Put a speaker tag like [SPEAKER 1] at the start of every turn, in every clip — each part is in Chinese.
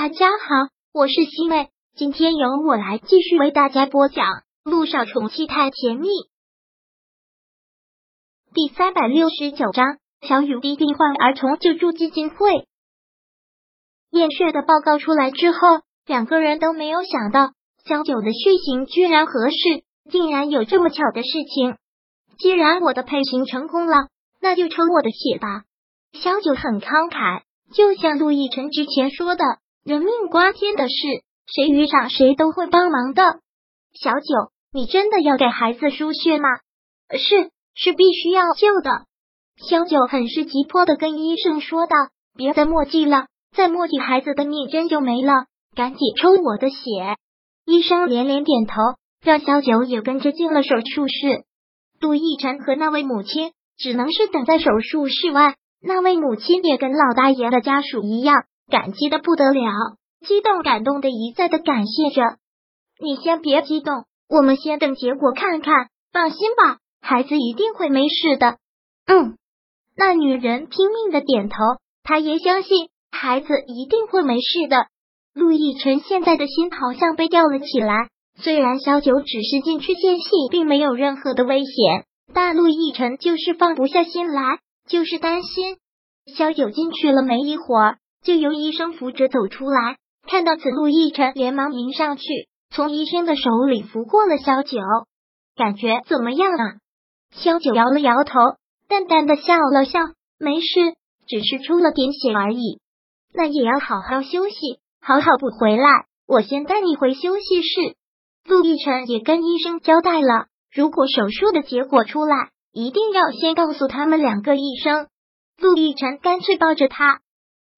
[SPEAKER 1] 大家好，我是西妹，今天由我来继续为大家播讲《路上宠妻太甜蜜》第三百六十九章：小雨滴病患儿童救助基金会。验血的报告出来之后，两个人都没有想到小九的血型居然合适，竟然有这么巧的事情。既然我的配型成功了，那就抽我的血吧。小九很慷慨，就像陆亦辰之前说的。人命关天的事，谁遇上谁都会帮忙的。小九，你真的要给孩子输血吗？是，是必须要救的。小九很是急迫的跟医生说道：“别再墨迹了，再墨迹孩子的命真就没了，赶紧抽我的血。”医生连连点头，让小九也跟着进了手术室。杜奕晨和那位母亲只能是等在手术室外。那位母亲也跟老大爷的家属一样。感激的不得了，激动感动的一再的感谢着。你先别激动，我们先等结果看看。放心吧，孩子一定会没事的。嗯，那女人拼命的点头，她也相信孩子一定会没事的。陆亦辰现在的心好像被吊了起来，虽然小九只是进去见戏，并没有任何的危险，但陆亦辰就是放不下心来，就是担心小九进去了没一会儿。就由医生扶着走出来，看到此，陆亦辰连忙迎上去，从医生的手里扶过了萧九，感觉怎么样啊？萧九摇了摇头，淡淡的笑了笑，没事，只是出了点血而已。那也要好好休息，好好补回来。我先带你回休息室。陆亦辰也跟医生交代了，如果手术的结果出来，一定要先告诉他们两个医生。陆亦辰干脆抱着他。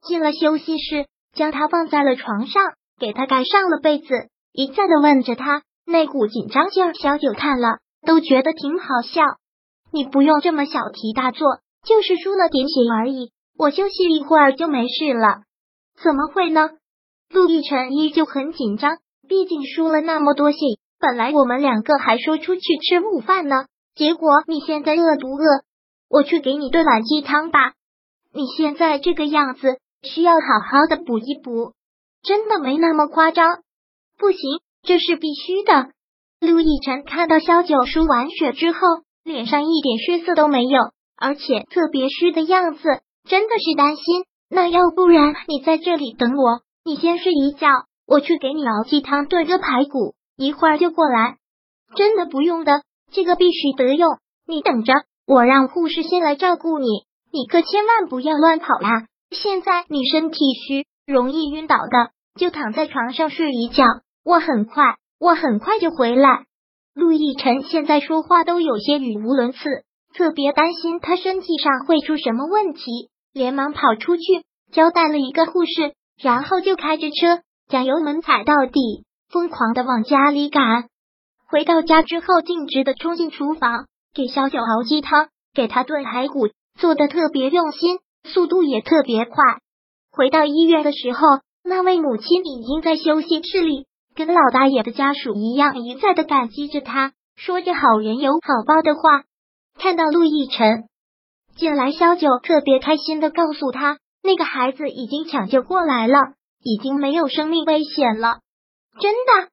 [SPEAKER 1] 进了休息室，将他放在了床上，给他盖上了被子，一再的问着他。那股紧张劲儿，小九看了都觉得挺好笑。你不用这么小题大做，就是输了点血而已，我休息一会儿就没事了。怎么会呢？陆亦辰依旧很紧张，毕竟输了那么多血。本来我们两个还说出去吃午饭呢，结果你现在饿不饿？我去给你炖碗鸡汤吧。你现在这个样子。需要好好的补一补，真的没那么夸张。不行，这是必须的。陆亦辰看到萧九输完血之后，脸上一点血色都没有，而且特别虚的样子，真的是担心。那要不然你在这里等我，你先睡一觉，我去给你熬鸡汤炖个排骨，一会儿就过来。真的不用的，这个必须得用。你等着，我让护士先来照顾你，你可千万不要乱跑啦。现在你身体虚，容易晕倒的，就躺在床上睡一觉。我很快，我很快就回来。陆亦辰现在说话都有些语无伦次，特别担心他身体上会出什么问题，连忙跑出去交代了一个护士，然后就开着车将油门踩到底，疯狂的往家里赶。回到家之后，径直的冲进厨房，给小九熬鸡汤，给他炖排骨，做的特别用心。速度也特别快。回到医院的时候，那位母亲已经在休息室里，跟老大爷的家属一样，一再的感激着他，说着好人有好报的话。看到陆亦辰进来，萧九特别开心的告诉他，那个孩子已经抢救过来了，已经没有生命危险了。真的，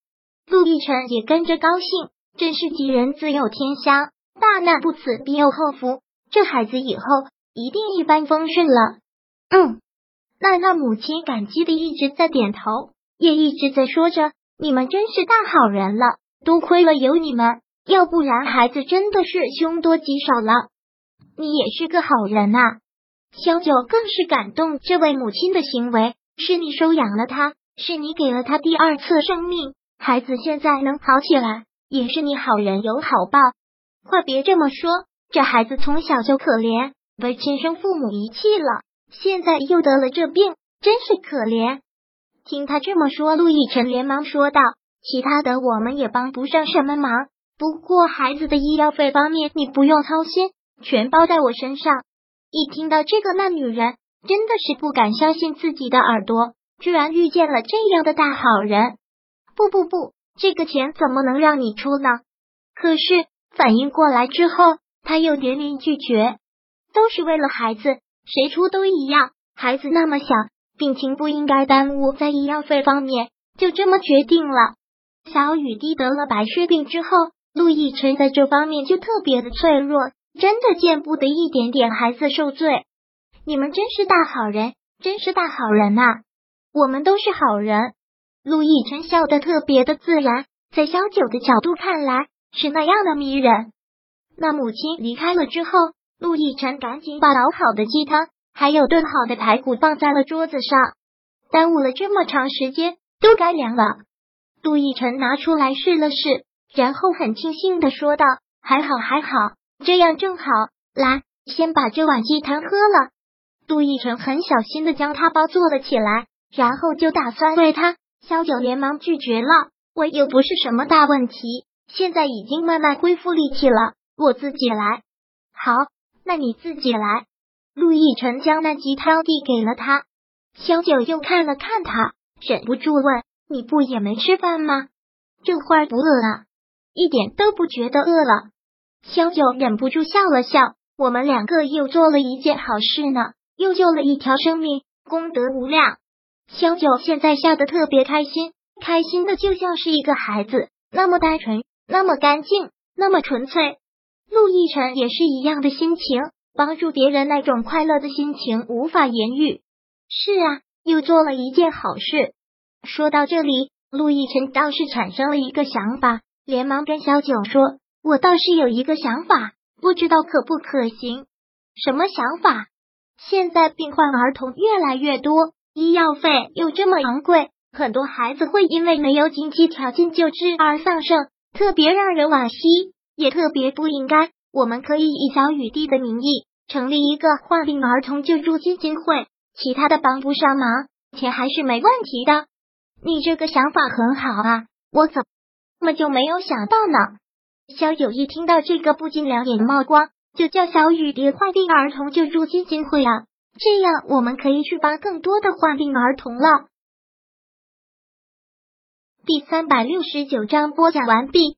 [SPEAKER 1] 陆亦辰也跟着高兴，真是吉人自有天相，大难不死必有后福，这孩子以后。一定一帆风顺了。嗯，娜娜母亲感激的一直在点头，也一直在说着：“你们真是大好人了，多亏了有你们，要不然孩子真的是凶多吉少了。”你也是个好人呐。小九更是感动这位母亲的行为，是你收养了他，是你给了他第二次生命，孩子现在能好起来，也是你好人有好报。快别这么说，这孩子从小就可怜。被亲生父母遗弃了，现在又得了这病，真是可怜。听他这么说，陆亦辰连忙说道：“其他的我们也帮不上什么忙，不过孩子的医药费方面你不用操心，全包在我身上。”一听到这个，那女人真的是不敢相信自己的耳朵，居然遇见了这样的大好人。不不不，这个钱怎么能让你出呢？可是反应过来之后，他又连连拒绝。都是为了孩子，谁出都一样。孩子那么小，病情不应该耽误在医药费方面，就这么决定了。小雨滴得了白血病之后，陆亦辰在这方面就特别的脆弱，真的见不得一点点孩子受罪。你们真是大好人，真是大好人呐！我们都是好人。陆亦辰笑得特别的自然，在萧九的角度看来是那样的迷人。那母亲离开了之后，陆亦辰赶紧把熬好的鸡汤还有炖好的排骨放在了桌子上，耽误了这么长时间，都该凉了。陆亦辰拿出来试了试，然后很庆幸的说道：“还好，还好，这样正好。来，先把这碗鸡汤喝了。”陆亦辰很小心的将他包坐了起来，然后就打算喂他。萧九连忙拒绝了：“我又不是什么大问题，现在已经慢慢恢复力气了，我自己来。”好，那你自己来。陆亦辰将那鸡汤递给了他，萧九又看了看他，忍不住问。你不也没吃饭吗？这会儿不饿了，一点都不觉得饿了。萧九忍不住笑了笑。我们两个又做了一件好事呢，又救了一条生命，功德无量。萧九现在笑得特别开心，开心的就像是一个孩子，那么单纯，那么干净，那么纯粹。陆亦辰也是一样的心情，帮助别人那种快乐的心情无法言喻。是啊，又做了一件好事。说到这里，陆亦辰倒是产生了一个想法，连忙跟小九说：“我倒是有一个想法，不知道可不可行？什么想法？现在病患儿童越来越多，医药费又这么昂贵，很多孩子会因为没有经济条件救治而丧生，特别让人惋惜，也特别不应该。我们可以以小雨滴的名义成立一个患病儿童救助基金会，其他的帮不上忙，钱还是没问题的。”你这个想法很好啊，我怎么就没有想到呢？小九一听到这个，不禁两眼冒光，就叫小雨蝶患病儿童救助基金会啊，这样我们可以去帮更多的患病儿童了。第三百六十九章播讲完毕。